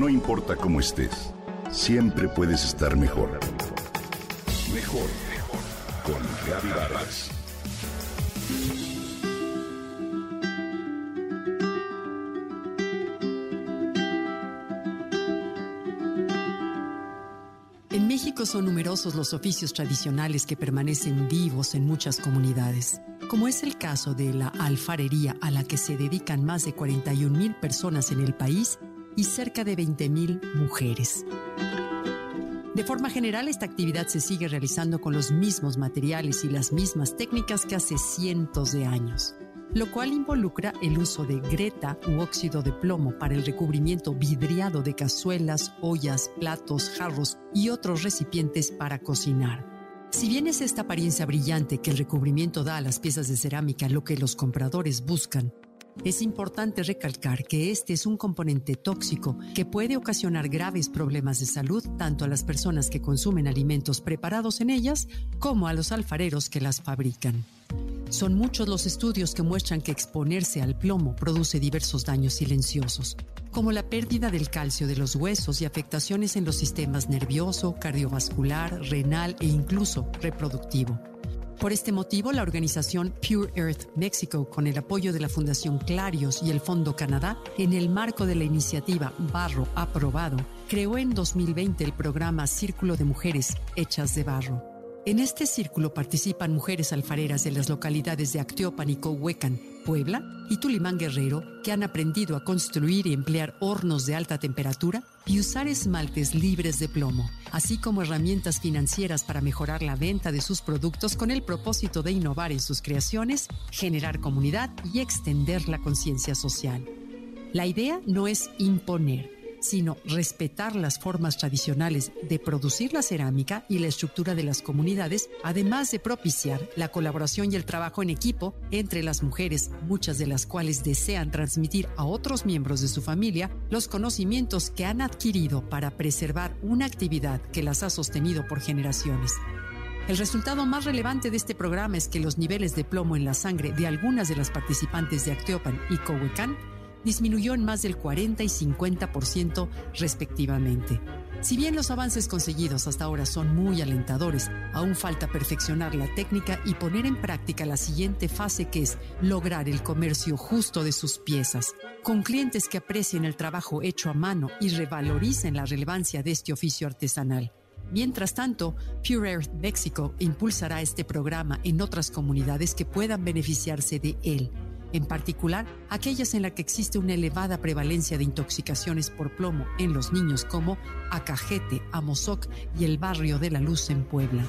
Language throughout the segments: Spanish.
No importa cómo estés, siempre puedes estar mejor. Mejor, mejor. Con Vargas. En México son numerosos los oficios tradicionales que permanecen vivos en muchas comunidades, como es el caso de la alfarería a la que se dedican más de 41 mil personas en el país y cerca de 20 mil mujeres. De forma general, esta actividad se sigue realizando con los mismos materiales y las mismas técnicas que hace cientos de años, lo cual involucra el uso de greta u óxido de plomo para el recubrimiento vidriado de cazuelas, ollas, platos, jarros y otros recipientes para cocinar. Si bien es esta apariencia brillante que el recubrimiento da a las piezas de cerámica lo que los compradores buscan, es importante recalcar que este es un componente tóxico que puede ocasionar graves problemas de salud tanto a las personas que consumen alimentos preparados en ellas como a los alfareros que las fabrican. Son muchos los estudios que muestran que exponerse al plomo produce diversos daños silenciosos, como la pérdida del calcio de los huesos y afectaciones en los sistemas nervioso, cardiovascular, renal e incluso reproductivo. Por este motivo, la organización Pure Earth Mexico, con el apoyo de la Fundación Clarios y el Fondo Canadá, en el marco de la iniciativa Barro Aprobado, creó en 2020 el programa Círculo de Mujeres Hechas de Barro. En este círculo participan mujeres alfareras de las localidades de Acteopan y Cohuecan, Puebla y Tulimán Guerrero, que han aprendido a construir y emplear hornos de alta temperatura y usar esmaltes libres de plomo, así como herramientas financieras para mejorar la venta de sus productos con el propósito de innovar en sus creaciones, generar comunidad y extender la conciencia social. La idea no es imponer, sino respetar las formas tradicionales de producir la cerámica y la estructura de las comunidades, además de propiciar la colaboración y el trabajo en equipo entre las mujeres, muchas de las cuales desean transmitir a otros miembros de su familia los conocimientos que han adquirido para preservar una actividad que las ha sostenido por generaciones. El resultado más relevante de este programa es que los niveles de plomo en la sangre de algunas de las participantes de Acteopan y Cohuecán disminuyó en más del 40 y 50% respectivamente. Si bien los avances conseguidos hasta ahora son muy alentadores, aún falta perfeccionar la técnica y poner en práctica la siguiente fase que es lograr el comercio justo de sus piezas, con clientes que aprecien el trabajo hecho a mano y revaloricen la relevancia de este oficio artesanal. Mientras tanto, Pure Earth Mexico impulsará este programa en otras comunidades que puedan beneficiarse de él en particular aquellas en las que existe una elevada prevalencia de intoxicaciones por plomo en los niños como Acajete, Amozoc y el barrio de la Luz en Puebla.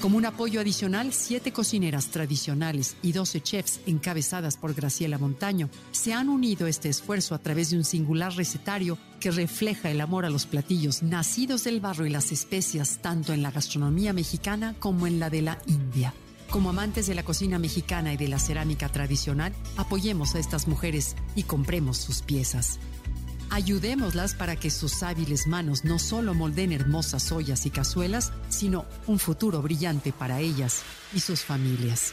Como un apoyo adicional, siete cocineras tradicionales y doce chefs encabezadas por Graciela Montaño se han unido a este esfuerzo a través de un singular recetario que refleja el amor a los platillos nacidos del barro y las especias tanto en la gastronomía mexicana como en la de la India. Como amantes de la cocina mexicana y de la cerámica tradicional, apoyemos a estas mujeres y compremos sus piezas. Ayudémoslas para que sus hábiles manos no solo molden hermosas ollas y cazuelas, sino un futuro brillante para ellas y sus familias.